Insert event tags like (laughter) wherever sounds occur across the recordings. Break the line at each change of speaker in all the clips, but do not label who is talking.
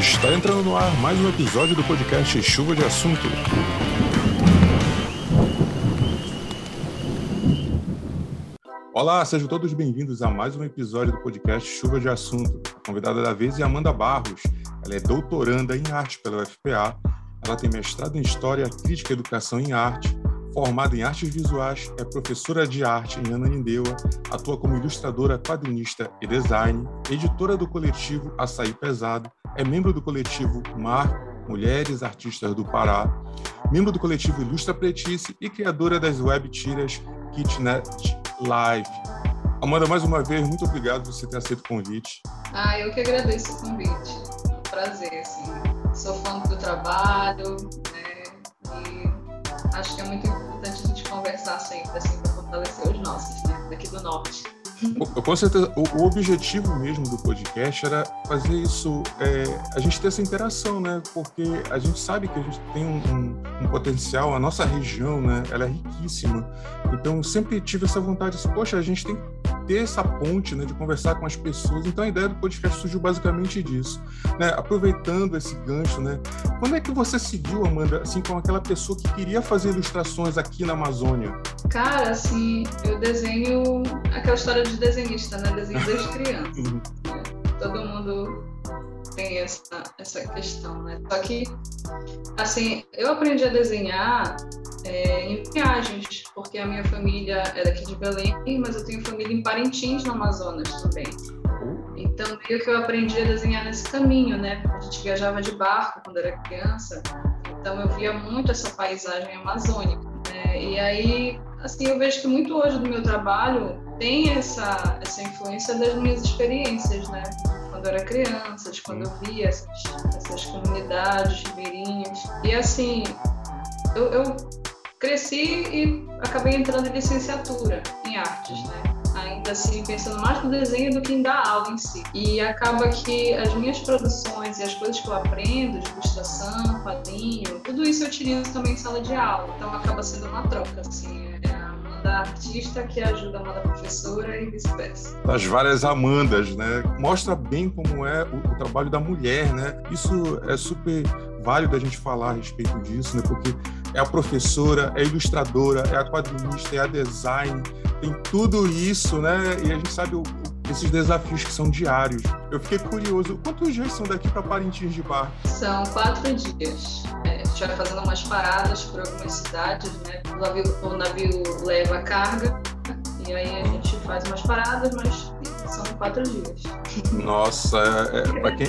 Está entrando no ar mais um episódio do podcast Chuva de Assunto. Olá, sejam todos bem-vindos a mais um episódio do podcast Chuva de Assunto. A convidada da vez é Amanda Barros. Ela é doutoranda em arte pela UFPA. Ela tem mestrado em História, Crítica e Educação em Arte Formada em artes visuais, é professora de arte em Ananindeua, atua como ilustradora, quadrinista e design, editora do coletivo Açaí Pesado, é membro do coletivo Mar Mulheres Artistas do Pará, membro do coletivo Ilustra Pretice e criadora das web tiras Kitnet Live. Amanda, mais uma vez, muito obrigado por você ter aceito o convite.
Ah, eu que agradeço o convite. Um prazer, assim. Sou fã do trabalho, né? E acho que é muito importante a gente conversar sempre, assim, para fortalecer os nossos, né, daqui do norte.
Com certeza, o, o, objetivo mesmo do podcast era fazer isso, é, a gente ter essa interação, né? Porque a gente sabe que a gente tem um, um, um, potencial, a nossa região, né? Ela é riquíssima. Então, sempre tive essa vontade, assim, poxa, a gente tem ter essa ponte, né? De conversar com as pessoas. Então, a ideia do podcast surgiu basicamente disso, né? Aproveitando esse gancho, né? Quando é que você seguiu, Amanda, assim, com aquela pessoa que queria fazer ilustrações aqui na Amazônia?
Cara, assim, eu desenho aquela história de de desenhista, né? Desenho desde (laughs) criança. Uhum. Todo mundo tem essa, essa questão, né? Só que, assim, eu aprendi a desenhar é, em viagens, porque a minha família é daqui de Belém, mas eu tenho família em Parintins, no Amazonas também. Então, meio que eu aprendi a desenhar nesse caminho, né? A gente viajava de barco quando era criança, então eu via muito essa paisagem amazônica. Né? E aí, assim, eu vejo que muito hoje do meu trabalho tem essa, essa influência das minhas experiências, né? Quando eu era criança, de quando eu via essas, essas comunidades ribeirinhas. E assim, eu, eu cresci e acabei entrando em licenciatura em artes, né? ainda assim pensando mais no desenho do que em dar aula em si. E acaba que as minhas produções e as coisas que eu aprendo, de ilustração, quadrinho, tudo isso eu utilizo também em sala de aula. Então acaba sendo uma troca, assim da artista que ajuda a professora e vice-versa.
Das várias Amandas, né? Mostra bem como é o, o, trabalho da mulher, né? Isso é super válido a gente falar a respeito disso, né? Porque é a professora, é a ilustradora, é a quadrinista, é a design, tem tudo isso, né? E a gente sabe o, esses desafios que são diários. Eu fiquei curioso, quantos dias são daqui para Parintins de barco?
São quatro dias. É, a gente vai fazendo umas paradas por algumas cidades, né? O navio, o navio leva carga e aí a gente faz umas paradas, mas são quatro dias.
Nossa, é, é, para quem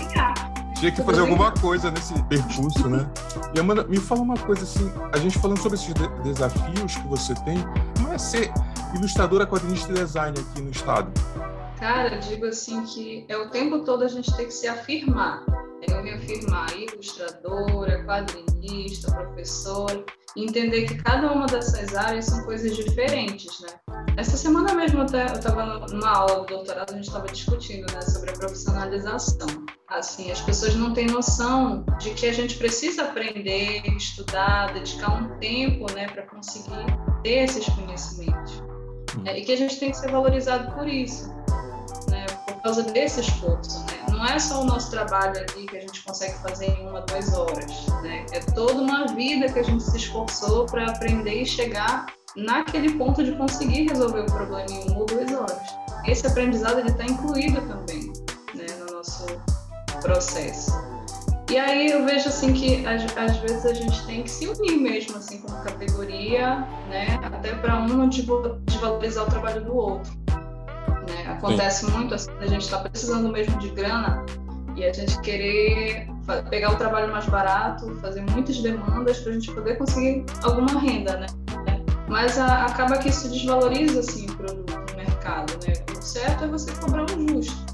tinha que fazer alguma coisa nesse percurso, né? E Amanda, me fala uma coisa assim, a gente falando sobre esses de desafios que você tem, não é ser ilustradora, quadrinista e design aqui no estado?
Cara, digo assim que é o tempo todo a gente tem que se afirmar. Eu me afirmar ilustradora, quadrinista, professora, entender que cada uma dessas áreas são coisas diferentes, né? Essa semana mesmo eu estava numa aula do doutorado, a gente estava discutindo né, sobre a profissionalização. Assim, as pessoas não têm noção de que a gente precisa aprender, estudar, dedicar um tempo né, para conseguir ter esses conhecimentos. Hum. É, e que a gente tem que ser valorizado por isso por causa desse esforço, né? Não é só o nosso trabalho ali que a gente consegue fazer em uma, duas horas, né? É toda uma vida que a gente se esforçou para aprender e chegar naquele ponto de conseguir resolver o problema em uma ou duas horas. Esse aprendizado ele está incluído também, né, no nosso processo. E aí eu vejo assim que às, vezes a gente tem que se unir mesmo assim como categoria, né, até para um desvalorizar o trabalho do outro. Né? Acontece Sim. muito assim, a gente está precisando mesmo de grana e a gente querer pegar o trabalho mais barato, fazer muitas demandas para a gente poder conseguir alguma renda, né? Mas a, acaba que isso desvaloriza assim o produto no mercado, né? O certo é você cobrar o justo.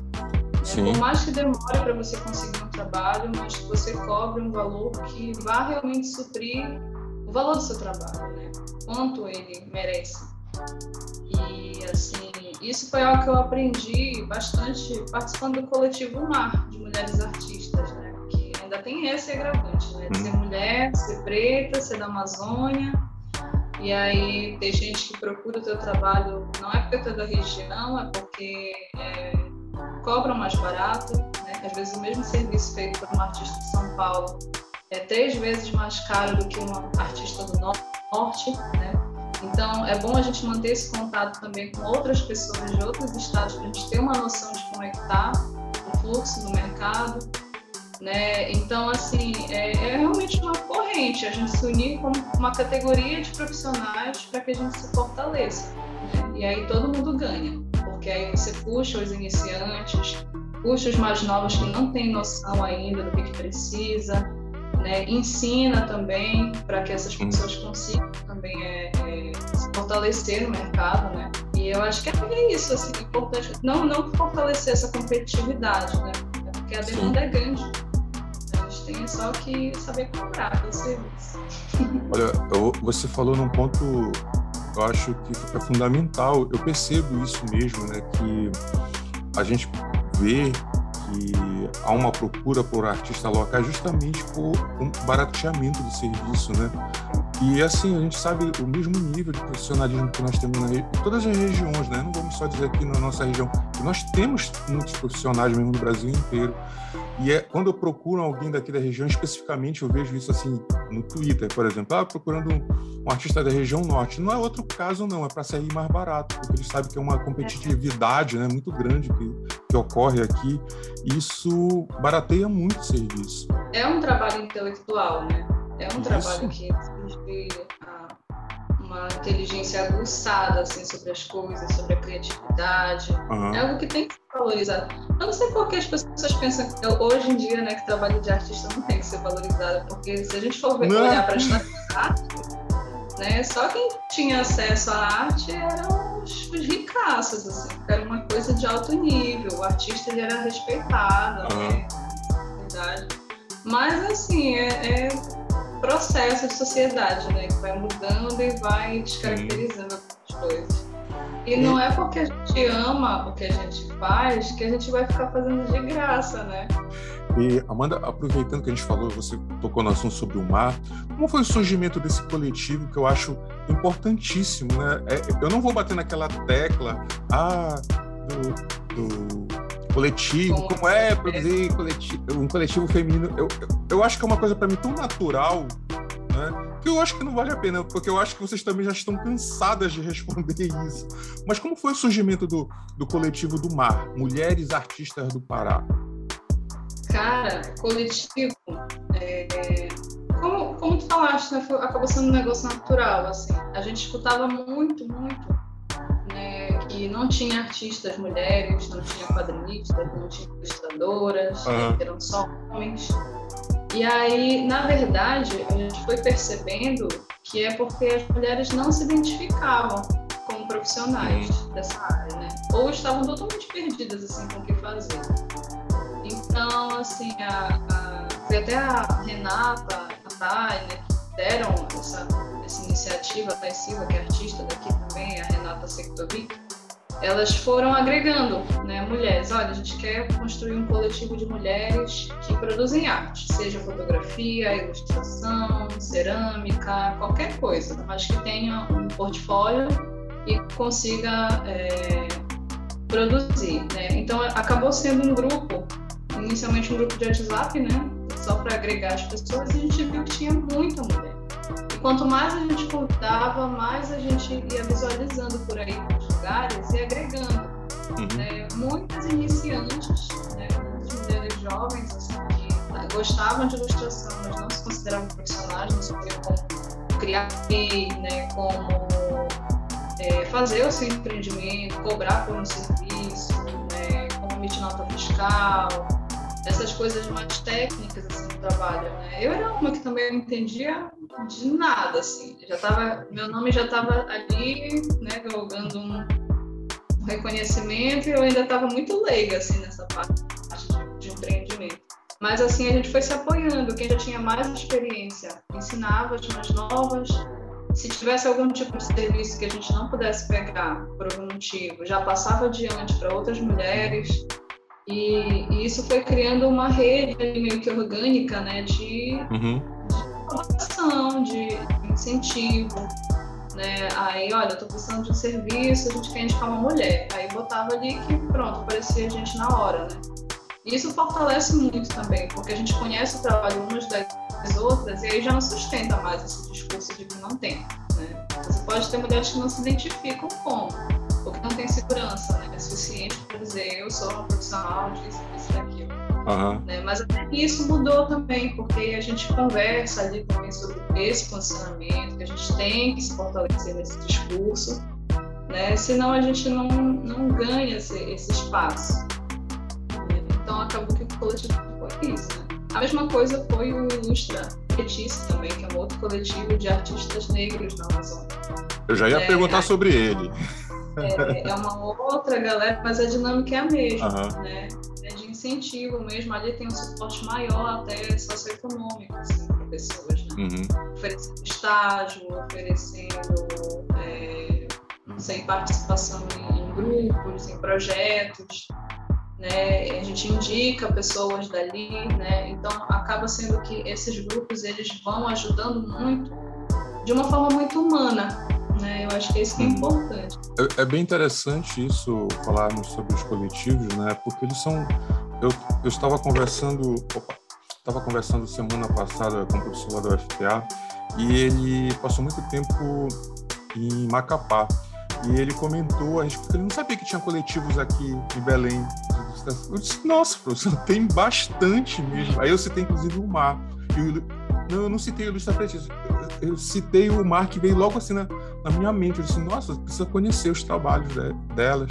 Né? Por mais que demore para você conseguir um trabalho, mas que você cobre um valor que vá realmente suprir o valor do seu trabalho, né? Quanto ele merece. E assim, isso foi algo que eu aprendi bastante participando do coletivo Mar, de mulheres artistas, né? Que ainda tem esse agravante, né? De ser uhum. mulher, ser preta, ser da Amazônia. E aí tem gente que procura o teu trabalho, não é porque tu é da região, é porque é, cobram mais barato, né? Às vezes o mesmo serviço feito por uma artista de São Paulo é três vezes mais caro do que uma artista do norte, né? Então, é bom a gente manter esse contato também com outras pessoas de outros estados, para a gente ter uma noção de como é que está o fluxo no mercado. Né? Então, assim, é, é, realmente uma corrente, a gente se unir como uma categoria de profissionais para que a gente se fortaleça. E aí todo mundo ganha, porque aí você puxa os iniciantes, puxa os mais novos que não têm noção ainda do que, que precisa, né? ensina também para que essas pessoas consigam também é, fortalecer no mercado, né? E eu acho que é isso, assim, importante, não, não fortalecer essa competitividade, né? É porque a demanda Sim. é grande. A gente tem só que saber cobrar esse serviço. (laughs)
Olha, eu, você falou num ponto, eu acho que é fundamental. Eu percebo isso mesmo, né? Que a gente vê que há uma procura por artista local justamente por um barateamento do serviço, né? E assim, a gente sabe o mesmo nível de profissionalismo que nós temos na, em todas as regiões, né? Não vamos só dizer aqui na nossa região, nós temos muitos profissionais mesmo no Brasil inteiro. E é quando eu procuro alguém daqui da região, especificamente, eu vejo isso assim no Twitter, por exemplo, ah, procurando um, um artista da região norte. Não é outro caso, não, é para sair mais barato, porque eles sabem que é uma competitividade né, muito grande que, que ocorre aqui. Isso barateia muito o serviço.
É um trabalho intelectual, né? É um isso. trabalho que exige uma inteligência aguçada assim, sobre as coisas, sobre a criatividade. Uhum. É algo que tem que ser valorizado. Eu não sei por que as pessoas pensam que hoje em dia, né, que trabalho de artista não tem que ser valorizado, porque se a gente for ver, olhar para a arte, né, só quem tinha acesso à arte eram os, os ricaços, assim, era uma coisa de alto nível. O artista ele era respeitado, uhum. né, verdade. Mas assim, é, é processo de sociedade, né? Que vai mudando e vai descaracterizando as coisas. E não é porque a gente ama o que a gente faz que a gente vai ficar fazendo de graça, né?
E, Amanda, aproveitando que a gente falou, você tocou no assunto sobre o mar, como foi o surgimento desse coletivo que eu acho importantíssimo, né? É, eu não vou bater naquela tecla, ah, do, do coletivo, como é produzir coletivo, um coletivo feminino. Eu, eu acho que é uma coisa para mim tão natural, né? Que eu acho que não vale a pena, porque eu acho que vocês também já estão cansadas de (laughs) responder isso. Mas como foi o surgimento do, do coletivo do Mar, Mulheres Artistas do Pará?
Cara, coletivo, é, como, como tu falaste, né, acabou sendo um negócio natural, assim. A gente escutava muito, muito que não tinha artistas mulheres, não tinha quadrinistas, não tinha ilustradoras, uhum. eram só homens. E aí, na verdade, a gente foi percebendo que é porque as mulheres não se identificavam como profissionais uhum. dessa área, né? Ou estavam totalmente perdidas assim com o que fazer. Então, assim, a, a, foi até a Renata, a Thay, né, que deram essa, essa iniciativa, a Thay Silva, que é artista daqui também, a Renata Sektovic, elas foram agregando né, mulheres. Olha, a gente quer construir um coletivo de mulheres que produzem arte, seja fotografia, ilustração, cerâmica, qualquer coisa, mas que tenha um portfólio e consiga é, produzir. Né? Então, acabou sendo um grupo, inicialmente um grupo de WhatsApp, né? só para agregar as pessoas, e a gente viu que tinha muita mulher. E quanto mais a gente convidava, mais a gente ia visualizando por aí lugares e agregando. Uhum. Né? Muitas iniciantes, né? muitas mulheres jovens assim, que gostavam de ilustração, mas não se consideravam profissionais, não sabiam como criar, né? como é, fazer o seu empreendimento, cobrar por um serviço, né? como emitir nota fiscal, essas coisas mais técnicas assim, trabalho. Né? Eu era uma que também não entendia de nada, assim. Já tava, meu nome já estava ali, né, galgando um, reconhecimento e eu ainda estava muito leiga assim nessa parte de empreendimento. Mas assim a gente foi se apoiando. Quem já tinha mais experiência ensinava as mais novas. Se tivesse algum tipo de serviço que a gente não pudesse pegar por algum motivo, já passava adiante para outras mulheres. E, e, isso foi criando uma rede meio que orgânica, né, de, uhum. de de incentivo. Né? Aí, olha, eu tô precisando de um serviço, a gente quer indicar uma mulher. Aí botava ali que pronto, aparecia a gente na hora, né? Isso fortalece muito também, porque a gente conhece o trabalho umas das outras e aí já não sustenta mais esse discurso de que não tem. Né? Você pode ter mulheres que não se identificam com, tem segurança né? é suficiente para dizer eu sou uma profissional disso, disso, daquilo. Uhum. Né? Mas até isso mudou também, porque a gente conversa ali também sobre esse posicionamento, que a gente tem que se fortalecer nesse discurso, né? senão a gente não, não ganha esse, esse espaço. Então acabou que o coletivo foi isso. Né? A mesma coisa foi o Ilustra Petice também, que é um outro coletivo de artistas negros na Amazônia.
Eu já ia é, perguntar sobre ele.
É, é, uma outra galera, mas a dinâmica é a mesma, uhum. né? É de incentivo mesmo. Ali tem um suporte maior até socioeconômico assim, para pessoas, né? Uhum. Oferecendo estágio, oferecendo é, não sei, participação em, em grupos, em projetos né? A gente indica pessoas dali, né? Então acaba sendo que esses grupos eles vão ajudando muito de uma forma muito humana, né? Eu acho que isso que é uhum. importante.
É, é bem interessante isso falarmos sobre os coletivos, né? Porque eles são eu, eu estava conversando opa, estava conversando semana passada com o professor da UFPA e ele passou muito tempo em Macapá e ele comentou, a gente, ele não sabia que tinha coletivos aqui em Belém eu disse, nossa, professor, (laughs) tem bastante mesmo. Aí eu citei, inclusive, o mar. E não, eu não citei o Ilustra Petista. Eu, citei o mar que veio logo assim na, na, minha mente. Eu disse, nossa, precisa conhecer os trabalhos de, delas.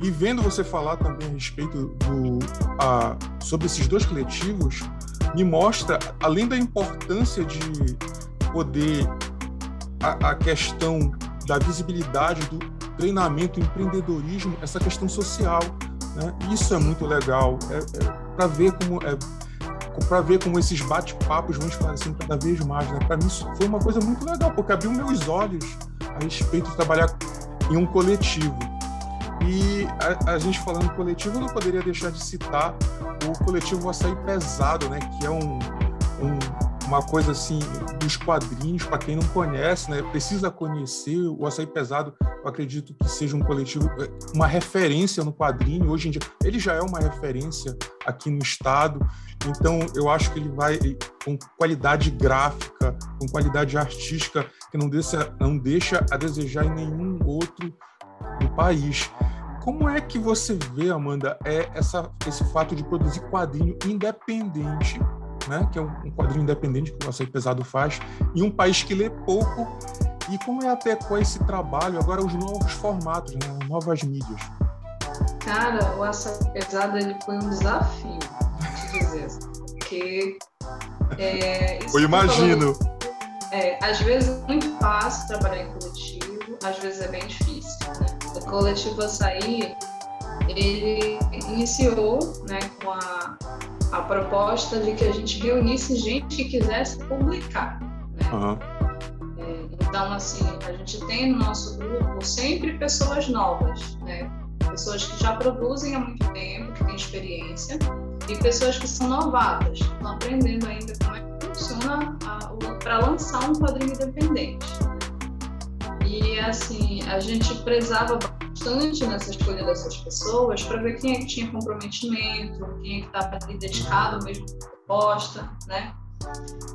E vendo você falar também a respeito do a, sobre esses dois coletivos, me mostra, além da importância de poder a, a questão da visibilidade do treinamento, empreendedorismo, essa questão social né? Isso é muito legal, é, é para ver como é, para ver como esses bate-papos vão esclarecendo cada vez mais. Né? Para mim isso foi uma coisa muito legal, porque abriu meus olhos a respeito de trabalhar em um coletivo. E a, a gente falando coletivo, eu não poderia deixar de citar o coletivo Açaí Pesado, né? que é um, um uma coisa assim dos quadrinhos, para quem não conhece, né, precisa conhecer o Açaí Pesado. Eu acredito que seja um coletivo, é, uma referência no quadrinho. Hoje em dia, ele já é uma referência aqui no estado. Então, eu acho que ele vai com qualidade gráfica, com qualidade artística, que não deixa, não deixa a desejar em nenhum outro do país. Como é que você vê, Amanda, é essa, esse fato de produzir quadrinho independente né, que é um quadrinho independente que o Açaí Pesado faz, em um país que lê pouco. E como é até com esse trabalho, agora os novos formatos, né, novas mídias?
Cara, o Açaí Pesado ele foi um desafio, te dizer, porque... É, (laughs)
Eu imagino.
Falando, é, às vezes é muito fácil trabalhar em coletivo, às vezes é bem difícil. Né? O coletivo Açaí, ele iniciou né, com a a proposta de que a gente reunisse gente que quisesse publicar. Né? Uhum. Então, assim, a gente tem no nosso grupo sempre pessoas novas, né? pessoas que já produzem há muito tempo, que têm experiência, e pessoas que são novatas, estão aprendendo ainda como é que funciona para lançar um quadrinho independente. E, assim, a gente prezava bastante nessa escolha dessas pessoas para ver quem é que tinha comprometimento, quem é que estava ali dedicado mesmo à proposta, né?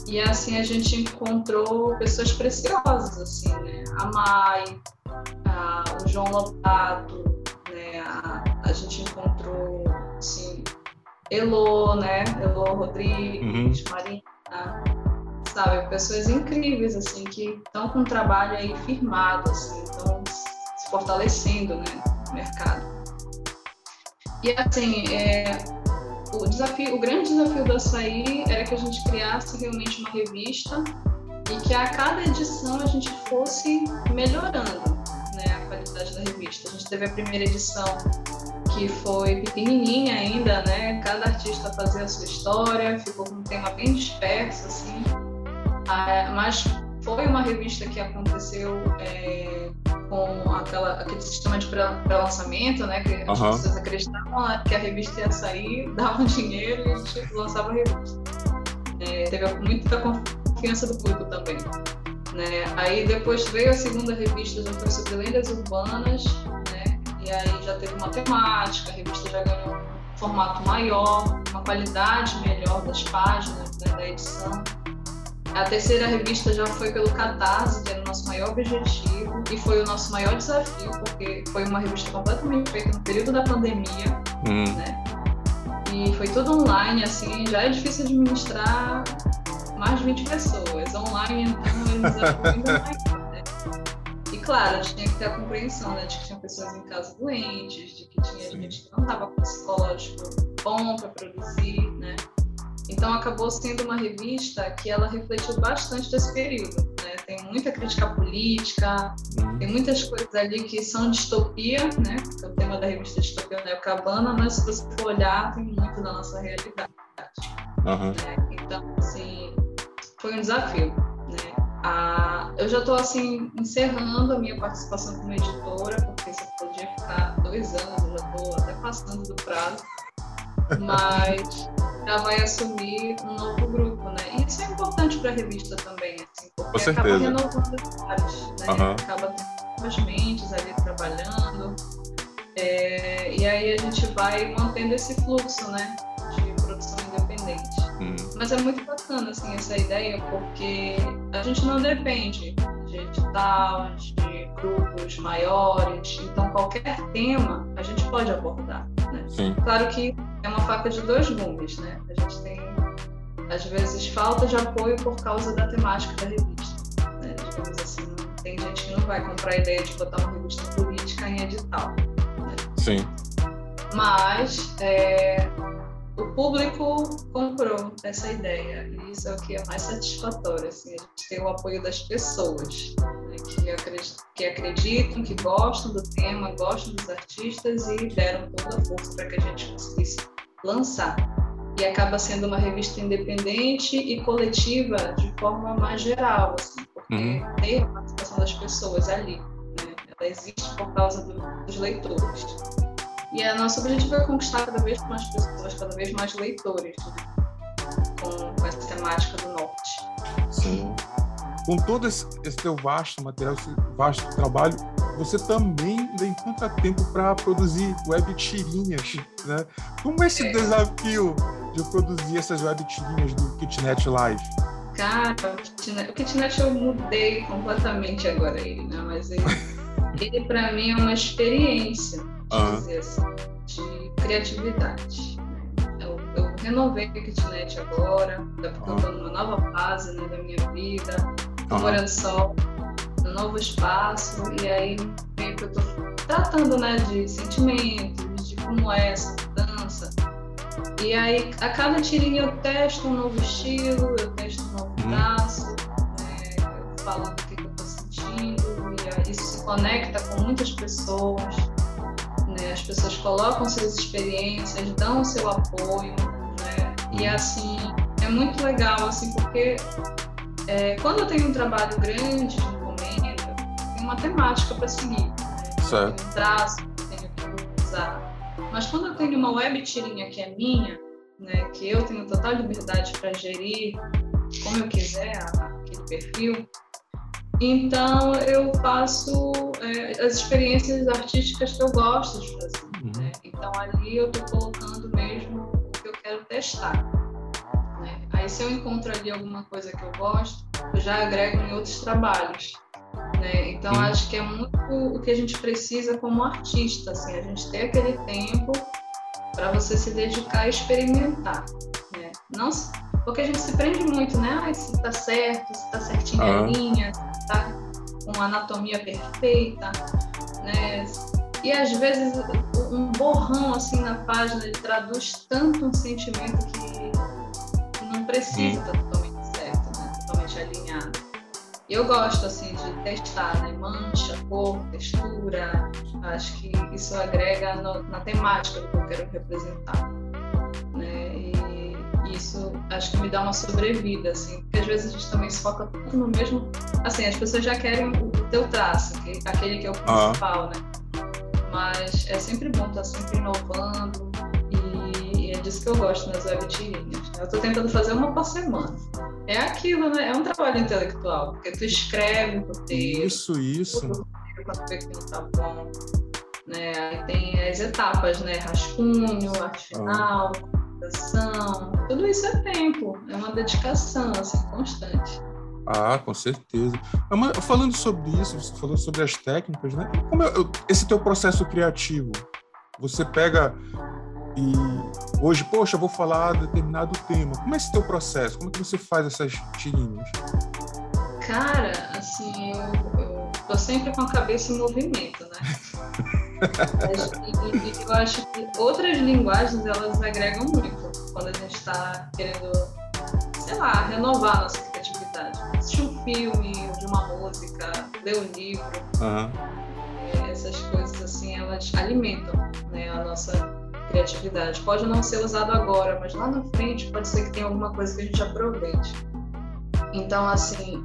E assim a gente encontrou pessoas preciosas, assim, né? A Mai, a, o João Lobato, né? A, a gente encontrou, assim, Elô, né? Elô Rodrigues, uhum. Marina, sabe? Pessoas incríveis, assim, que estão com um trabalho aí firmado, assim, então fortalecendo né, o mercado. E assim, é, o desafio, o grande desafio do açaí era que a gente criasse realmente uma revista e que a cada edição a gente fosse melhorando né, a qualidade da revista. A gente teve a primeira edição que foi pequenininha ainda, né? Cada artista fazia a sua história, ficou com um tema bem disperso, assim. Ah, mas foi uma revista que aconteceu é, com aquela, aquele sistema de pré-lançamento, né? Que as pessoas acreditavam que a revista ia sair, (laughs) davam dinheiro e a gente lançava a revista. É, teve muita confiança do público também. Né? Aí depois veio a segunda revista, já foi sobre lendas urbanas, né? E aí já teve uma temática, a revista já ganhou formato maior, uma qualidade melhor das páginas, né, da edição. A terceira revista já foi pelo Catarse, que era o nosso maior objetivo e foi o nosso maior desafio, porque foi uma revista completamente feita no período da pandemia, hum. né? E foi tudo online, assim, já é difícil administrar mais de 20 pessoas. Online, então, eles eram ainda mais claro, a gente tinha que ter a compreensão, né, de que tinha pessoas em casa doentes, de que tinha Sim. gente que não estava com psicológico bom para produzir, né? Então acabou sendo uma revista que ela refletiu bastante desse período, né? Tem muita crítica política, uhum. tem muitas coisas ali que são distopia, né? Que é o tema da revista Distopia Neocabana, mas se você for olhar, tem muito da nossa realidade. Uhum. Né? Então, assim, foi um desafio. Ah, eu já estou assim encerrando a minha participação como editora, porque você podia ficar dois anos, eu já estou até passando do prazo, mas já vai assumir um novo grupo, né? E isso é importante para a revista também, assim, porque acaba renovando as áreas, né? Uhum. Acaba tendo novas mentes ali trabalhando, é, e aí a gente vai mantendo esse fluxo, né? De produção independente. Hum. Mas é muito bacana assim, essa ideia, porque a gente não depende de edital, de grupos maiores, então qualquer tema a gente pode abordar. Né? Sim. Claro que é uma faca de dois gumes, né? A gente tem, às vezes, falta de apoio por causa da temática da revista. Né? Digamos assim, tem gente que não vai comprar a ideia de botar uma revista política em edital. Né?
Sim.
Mas é, o público comprou essa ideia e isso é o que é mais satisfatório assim a gente ter o apoio das pessoas né, que, acreditam, que acreditam que gostam do tema gostam dos artistas e deram toda a força para que a gente conseguisse lançar e acaba sendo uma revista independente e coletiva de forma mais geral assim porque uhum. tem a participação das pessoas ali né? ela existe por causa do, dos leitores e o nosso objetivo é conquistar cada vez mais pessoas, cada vez mais leitores, né? com, com, essa temática do norte.
Sim. Com todo esse, esse teu vasto material, esse vasto trabalho, você também ainda encontra tempo para produzir web tirinhas, né? Como é esse é. desafio de produzir essas web tirinhas do Kitnet Live?
Cara, o Kitnet, o Kitnet eu mudei completamente agora ele, né? Mas ele, (laughs) ele para mim é uma experiência dizer assim, de criatividade. Eu, eu, renovei a kitnet agora, porque uhum. eu estou numa nova fase né, da minha vida, estou uhum. morando só, num novo espaço, e aí meio que eu estou tratando né, de sentimentos, de como é essa mudança. E aí, a cada tirinha eu testo um novo estilo, eu testo um novo uhum. traço, né, eu falo do que, que eu estou sentindo, e isso se conecta com muitas pessoas? As pessoas colocam suas experiências, dão o seu apoio, né? E assim, é muito legal, assim, porque é, quando eu tenho um trabalho grande de encomenda, tem uma temática para seguir, né? Certo. Tem um traço que tenho que usar. Mas quando eu tenho uma web tirinha que é minha, né, que eu tenho total liberdade para gerir como eu quiser aquele perfil, então, eu faço é, as experiências artísticas que eu gosto de fazer. Uhum. Né? Então, ali eu estou colocando mesmo o que eu quero testar. Né? Aí, se eu encontro ali alguma coisa que eu gosto, eu já agrego em outros trabalhos. Né? Então, uhum. acho que é muito o que a gente precisa como artista, assim, a gente ter aquele tempo para você se dedicar a experimentar. Né? Não porque a gente se prende muito, né? Ah, se tá certo, se tá certinho uhum. a linha, tá com anatomia perfeita, né? E às vezes um borrão assim na página traduz tanto um sentimento que não precisa estar tá totalmente certo, né? Totalmente alinhado. Eu gosto assim de testar, né? Mancha, cor, textura. Acho que isso agrega no, na temática do que eu quero representar, isso acho que me dá uma sobrevida, assim, porque às vezes a gente também se foca tudo no mesmo. Assim, as pessoas já querem o, teu traço, que, aquele que é o principal, né? Mas é sempre bom estar sempre inovando e, e é disso que eu gosto nas web tirinhas. Né? Eu estou tentando fazer uma por semana. É aquilo, né? É um trabalho intelectual, porque tu escreve o roteiro.
Isso, isso.
Quando vê que não tá bom. Né? Aí tem as etapas, né? Rascunho, arte final, ação, tudo isso é tempo, é uma dedicação assim, constante.
Ah, com certeza. Falando sobre isso, você falou sobre as técnicas, né? Como é, esse teu processo criativo, você pega e hoje, poxa, vou falar determinado tema. Como é esse teu processo? Como é que você faz essas tirinhas?
Cara, assim, eu, eu tô sempre com a cabeça em movimento, né? (laughs) eu acho que outras linguagens elas agregam muito quando a gente está querendo, sei lá, renovar a nossa criatividade. Assistir um filme, de uma música, ler um livro. Uhum. Essas coisas assim, elas alimentam né, a nossa criatividade. Pode não ser usado agora, mas lá na frente pode ser que tenha alguma coisa que a gente aproveite. Então, assim,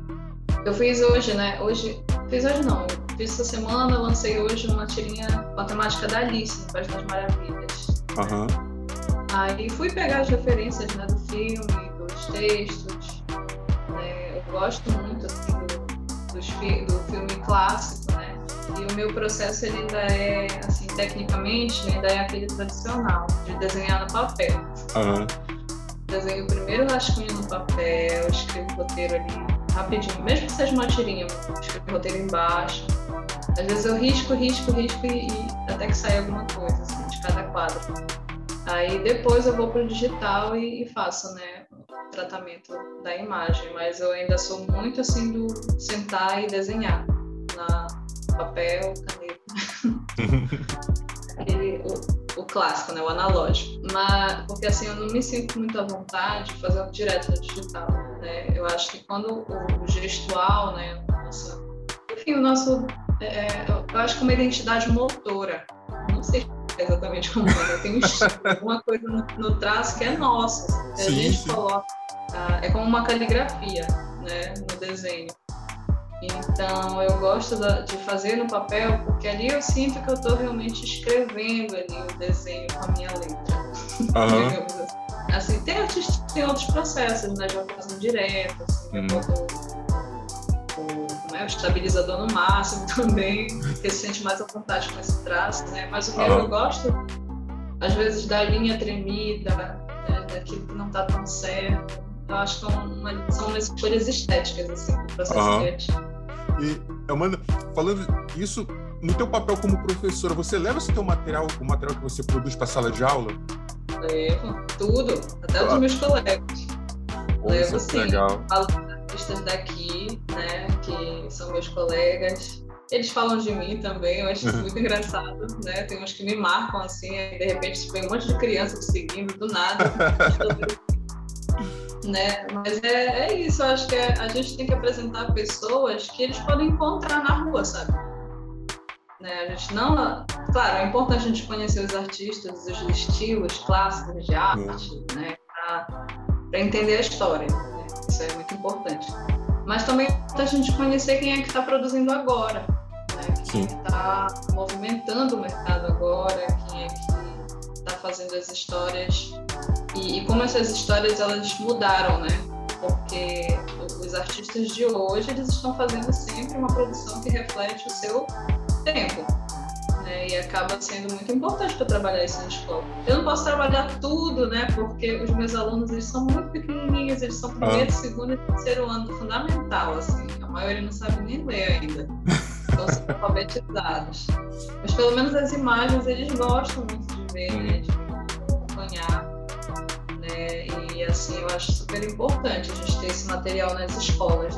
eu fiz hoje, né? Hoje, fiz hoje não, fiz essa semana, lancei hoje uma tirinha com a temática da Alice, no País das Maravilhas.
Uhum.
Aí fui pegar as referências né, do filme, dos textos. Né? Eu gosto muito assim, do, do filme clássico, né? E o meu processo ele ainda é, assim, tecnicamente, ainda é aquele tradicional, de desenhar no papel.
Uhum.
Desenho primeiro rascunho no papel, escrevo o roteiro ali rapidinho, mesmo que seja uma tirinha, o roteiro embaixo. Às vezes eu risco, risco, risco e, e até que sai alguma coisa assim, de cada quadro. Aí depois eu vou para o digital e, e, faço, né, o tratamento da imagem, mas eu ainda sou muito assim do sentar e desenhar na papel, caneta. (laughs) Aquele, o, o, clássico, né, o analógico. Mas porque assim eu não me sinto muito à vontade de fazer direto no digital. Né? Eu acho que quando o gestual, né, nossa, enfim, o nosso, é, é eu acho que uma identidade motora, não sei exatamente como é, tem um (laughs) alguma coisa no, no, traço que é nosso, que sim, a gente sim. coloca, ah, é como uma caligrafia, né, no desenho. Então, eu gosto da, de fazer no papel, porque ali eu sinto que eu estou realmente escrevendo ali o desenho com a minha letra. Uhum. (laughs) Assim, tem artistas que tem outros processos, né? Já fazem direto, assim, hum. o, o, é, o estabilizador no máximo (laughs) também, que se sente mais à vontade com esse traço, né? Mas o que eu gosto, às vezes, da linha tremida, né? daquilo que não está tão certo. Eu acho que é uma, são umas escolhas estéticas, assim, do processo uhum. criativo.
E, Amanda, falando isso, no teu papel como professora, você leva esse teu material, o material que você produz para a sala de aula?
Levo tudo, até os meus colegas. Pô, Levo é sim. Legal. Artistas daqui, né, que são meus colegas. Eles falam de mim também, eu acho isso muito engraçado, né? Tem uns que me marcam assim, de repente vem um monte de criança me seguindo do nada. (laughs) né? Mas é, é isso, eu acho que é, a gente tem que apresentar pessoas que eles podem encontrar na rua, sabe? Né? A gente não. Claro, é importante a gente conhecer os artistas, os estilos clássicos de arte, uhum. né? para entender a história. Né? Isso é muito importante. Mas também é importante a gente conhecer quem é que está produzindo agora, né? quem é que está movimentando o mercado agora, quem é que está fazendo as histórias e, e como essas histórias elas mudaram, né? Porque os artistas de hoje eles estão fazendo sempre uma produção que reflete o seu tempo. Né? E acaba sendo muito importante para trabalhar isso na escola. Eu não posso trabalhar tudo, né? Porque os meus alunos eles são muito pequenininhos, eles são primeiro, ah. segundo e terceiro ano fundamental, assim. A maioria não sabe nem ler ainda. Então são (laughs) alfabetizados. Mas pelo menos as imagens eles gostam muito de ver, né? De acompanhar. Né? E assim, eu acho super importante a gente ter esse material nas escolas.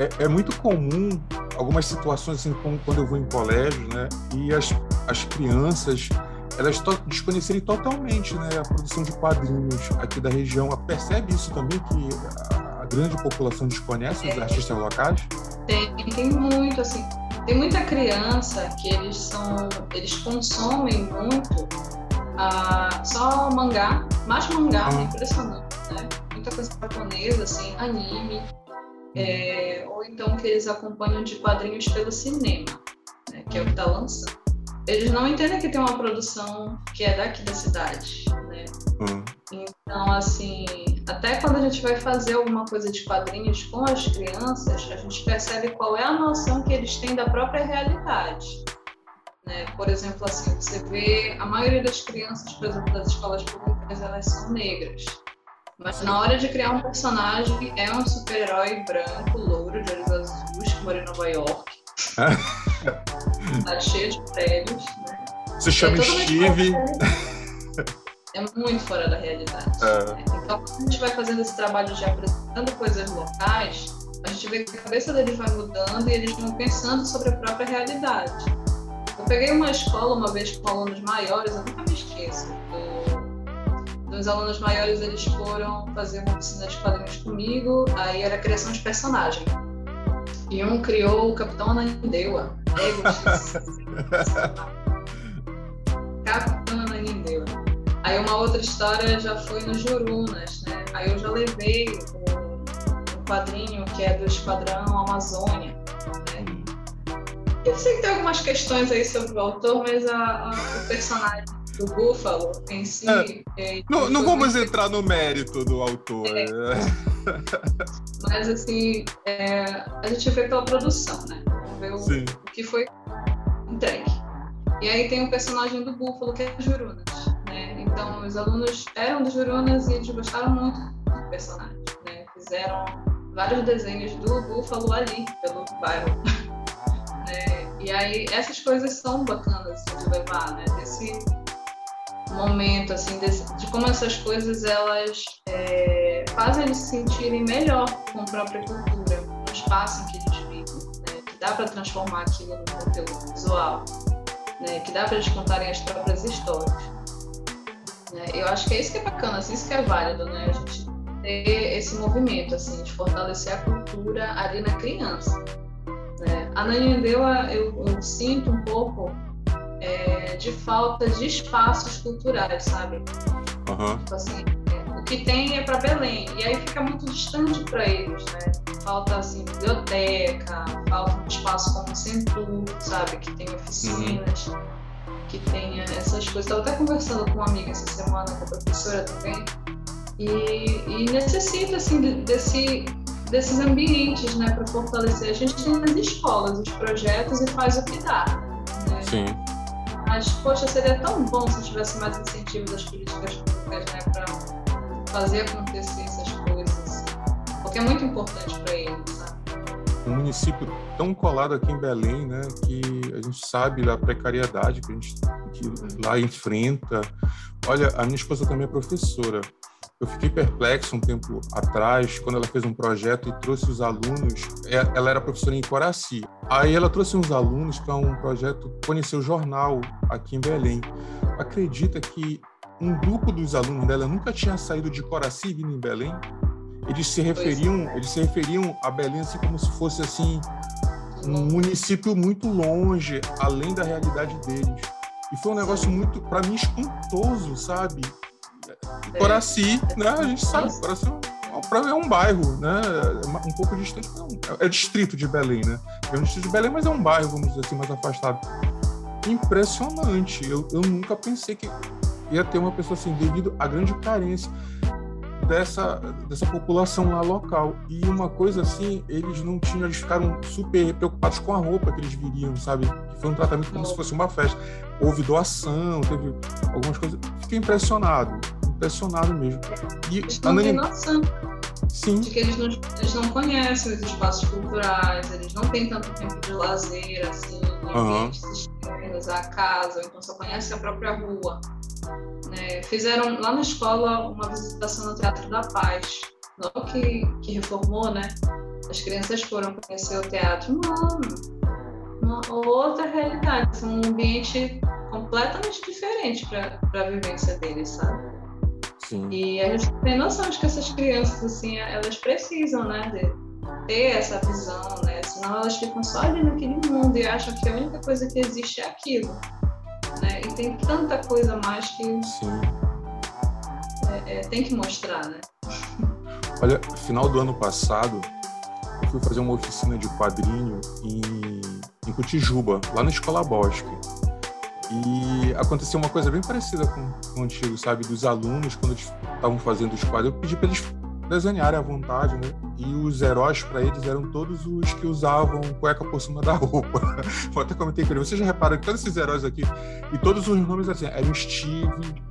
É, é muito comum algumas situações, assim, como quando eu vou em colégio, né? E as, as crianças, elas to desconhecerem totalmente, né? A produção de quadrinhos aqui da região. Percebe isso também, que a, a grande população desconhece os artistas locais?
Tem, tem muito, assim. Tem muita criança que eles são, eles consomem muito ah, só mangá, mais mangá, ah. é impressionante, né? Muita coisa japonesa, assim, anime, é, ou então que eles acompanham de quadrinhos pelo cinema, né, que é o que está lançando. Eles não entendem que tem uma produção que é daqui da cidade, né? Uhum. Então, assim, até quando a gente vai fazer alguma coisa de quadrinhos com as crianças, a gente percebe qual é a noção que eles têm da própria realidade. Né? Por exemplo, assim, você vê a maioria das crianças, por exemplo, das escolas públicas, elas são negras. Mas na hora de criar um personagem, é um super-herói branco, louro, de olhos azuis, que mora em Nova York. (laughs) tá cheio de prédios, né?
Se chama é Steve.
É muito fora da realidade. É. Né? Então, quando a gente vai fazendo esse trabalho de apresentando coisas locais, a gente vê que a cabeça deles vai mudando e eles vão pensando sobre a própria realidade. Eu peguei uma escola uma vez com alunos maiores, eu nunca me esqueço. Dos alunos maiores, eles foram fazer uma oficina de quadrinhos comigo, aí era criação de personagem. E um criou o Capitão Ananindeua. (laughs) Capitão Ananindeua. Aí uma outra história já foi no Jurunas, né? Aí eu já levei um, um quadrinho que é do Esquadrão Amazônia. Né? Eu sei que tem algumas questões aí sobre o autor, mas a, a, o personagem do Búfalo em si.
É. É, não, não vamos muito... entrar no mérito do autor. É.
Mas assim, é, a gente vê pela produção, né? Ver o, o, que foi entregue. E aí tem o personagem do Búfalo, que é o Jurunas. Né? Então, os alunos eram dos Jurunas e eles gostaram muito do personagem. Né? Fizeram vários desenhos do Búfalo ali, pelo bairro. (laughs) né? E aí, essas coisas são bacanas de levar, né? Desse momento, assim, desse, de como essas coisas elas é, fazem eles se sentirem melhor com a própria cultura, no espaço em que eles vivem, né? que dá para transformar aquilo no conteúdo visual, né? que dá para eles contarem as próprias histórias. Né? Eu acho que é isso que é bacana, assim, isso que é válido, né? A gente ter esse movimento, assim, de fortalecer a cultura ali na criança. Né? A Nanindeua, eu, eu sinto um pouco de falta de espaços culturais, sabe?
Uhum.
Tipo assim, é, o que tem é para Belém, e aí fica muito distante para eles, né? Falta, assim, biblioteca, falta um espaço como o Centro, sabe? Que tem oficinas, uhum. que tenha essas coisas. Estava até conversando com uma amiga essa semana, com a professora também, e, e necessita, assim, desse, desses ambientes, né, para fortalecer. A gente tem nas escolas os projetos e faz o que dá. Né?
Sim.
Mas, poxa, seria tão bom se tivesse mais incentivo das políticas públicas, né, para fazer acontecer essas coisas. Porque é muito importante para eles, sabe?
Um município tão colado aqui em Belém, né, que a gente sabe da precariedade que a gente que lá enfrenta. Olha, a minha esposa também é professora. Eu fiquei perplexo um tempo atrás, quando ela fez um projeto e trouxe os alunos. É, ela era professora em Coraci. Aí ela trouxe uns alunos para um projeto conhecer o jornal aqui em Belém. Acredita que um grupo dos alunos dela nunca tinha saído de Coraci vindo em Belém? Eles se referiam, é. eles se referiam a Belém assim como se fosse assim um município muito longe, além da realidade deles. E foi um negócio muito, para mim, espantoso, sabe? Coraci, né? A gente sabe, Coraci é um bairro, né? Um pouco distante, é, é distrito de Belém, né? É um distrito de Belém, mas é um bairro, vamos dizer assim, mais afastado. Impressionante. Eu, eu nunca pensei que ia ter uma pessoa assim, devido à grande carência dessa, dessa população lá local. E uma coisa assim, eles não tinham, eles ficaram super preocupados com a roupa que eles viriam, sabe? Foi um tratamento como se fosse uma festa. Houve doação, teve algumas coisas. Fiquei impressionado impressionado mesmo.
E eles não têm noção Sim. de que eles não, eles não conhecem os espaços culturais, eles não têm tanto tempo de lazer, assim, ambientes uhum. externos, a casa, então só conhecem a própria rua. Né? Fizeram lá na escola uma visitação no Teatro da Paz, logo que, que reformou, né? As crianças foram conhecer o teatro. Mano, uma outra realidade, um ambiente completamente diferente para a vivência deles, sabe?
Sim.
E a gente tem noção de que essas crianças, assim, elas precisam, né, de ter essa visão, né? Senão elas ficam só ali naquele mundo e acham que a única coisa que existe é aquilo, né? E tem tanta coisa mais que é, é, tem que mostrar, né?
Olha, final do ano passado, eu fui fazer uma oficina de quadrinho em, em Cotijuba, lá na Escola Bosque. E aconteceu uma coisa bem parecida com, com o antigo, sabe? Dos alunos, quando eles estavam fazendo os quadros, eu pedi para eles desenharem à vontade, né? e os heróis para eles eram todos os que usavam cueca por cima da (laughs) roupa. Eu até comentei com ele, você já reparou que todos esses heróis aqui, e todos os nomes assim, eram Steve,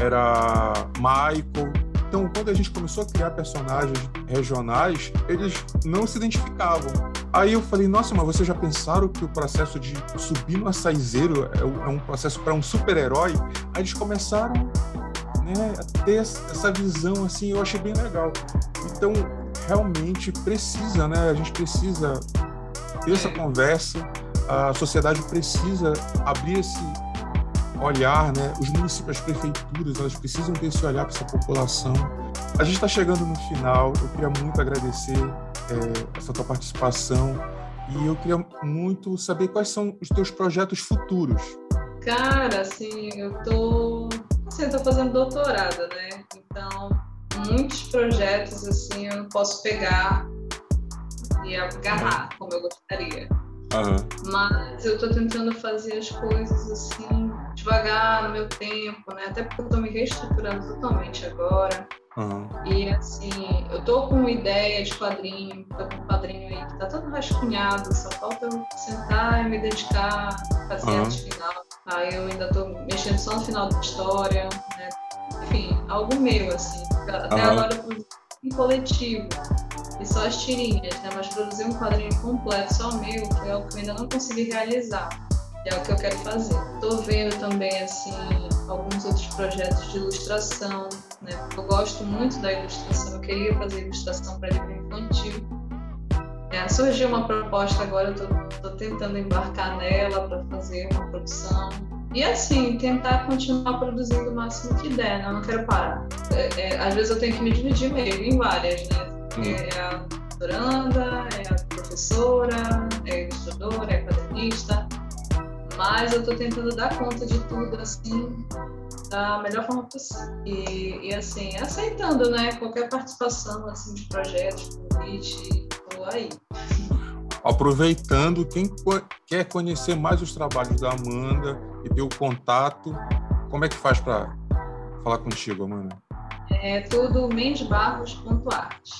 era Michael. Então, quando a gente começou a criar personagens regionais, eles não se identificavam. Aí eu falei, nossa, mas vocês já pensaram que o processo de subir no açaizeiro é um processo para um super-herói? Aí eles começaram né, a ter essa visão, assim, eu achei bem legal. Então, realmente precisa, né? A gente precisa ter essa conversa, a sociedade precisa abrir esse olhar, né? Os municípios, as prefeituras, elas precisam ter esse olhar para essa população. A gente está chegando no final. Eu queria muito agradecer é, essa tua participação e eu queria muito saber quais são os teus projetos futuros.
Cara, assim, eu tô, assim, eu tô fazendo doutorado, né? Então, muitos projetos assim eu não posso pegar e agarrar como eu gostaria. Uhum. Mas eu estou tentando fazer as coisas assim, devagar, no meu tempo, né? Até porque eu estou me reestruturando totalmente agora. Uhum. E assim, eu tô com ideia de quadrinho, tô com um quadrinho aí que tá todo rascunhado, só falta eu sentar e me dedicar, fazer uhum. arte final. Aí eu ainda tô mexendo só no final da história, né? Enfim, algo meu, assim. Até uhum. agora eu produzi em coletivo e só as tirinhas, né? Mas produzir um quadrinho completo só meu foi algo que eu ainda não consegui realizar. É o que eu quero fazer. Estou vendo também, assim, alguns outros projetos de ilustração, né? Eu gosto muito da ilustração, eu queria fazer ilustração para livro infantil. É, surgiu uma proposta agora, eu estou tentando embarcar nela para fazer uma produção. E assim, tentar continuar produzindo o máximo que der, né? Eu não quero parar. É, é, às vezes eu tenho que me dividir meio em várias, né? Hum. É a doutoranda, é a professora, é a ilustradora, é a quadrinista. Mas eu estou tentando dar conta de tudo, assim, da melhor forma possível. E, e assim, aceitando, né? Qualquer participação, assim, de projetos, convite, estou aí
aproveitando quem quer conhecer mais os trabalhos da Amanda e ter o contato, como é que faz para falar contigo, Amanda?
É tudo mendbarros.art.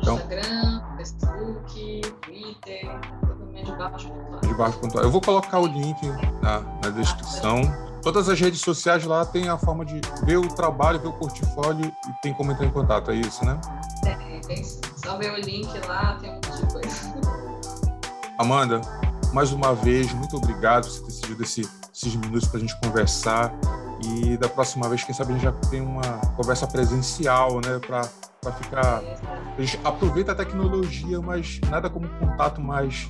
Então, Instagram, Facebook, Twitter, tudo mendbarros.art.
Eu vou colocar o link na, na descrição. Todas as redes sociais lá tem a forma de ver o trabalho, ver o portfólio e tem como entrar em contato, é isso, né?
É, tem só ver o link lá, tem um monte de coisa.
Amanda, mais uma vez, muito obrigado por ter decidido esse, esses minutos para a gente conversar. E da próxima vez, quem sabe a gente já tem uma conversa presencial, né? Para ficar. A gente aproveita a tecnologia, mas nada como um contato mais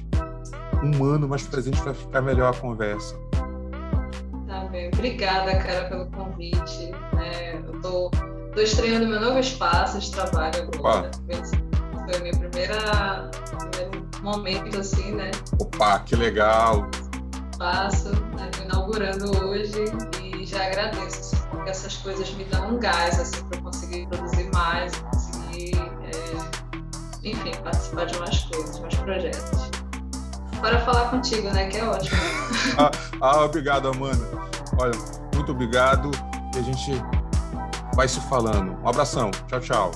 humano, mais presente para ficar melhor a conversa.
Tá bem. Obrigada, cara, pelo convite. É, eu tô, tô estreando meu novo espaço de trabalho agora. Foi a minha primeira momento, assim, né?
Opa, que legal!
Passo, né, inaugurando hoje e já agradeço, assim, porque essas coisas me dão um gás, assim, para conseguir produzir mais, conseguir, é, enfim, participar de mais coisas, mais projetos. Para falar contigo, né, que é ótimo. (laughs)
ah, ah, obrigado, Amanda. Olha, muito obrigado e a gente vai se falando. Um abração. Tchau, tchau.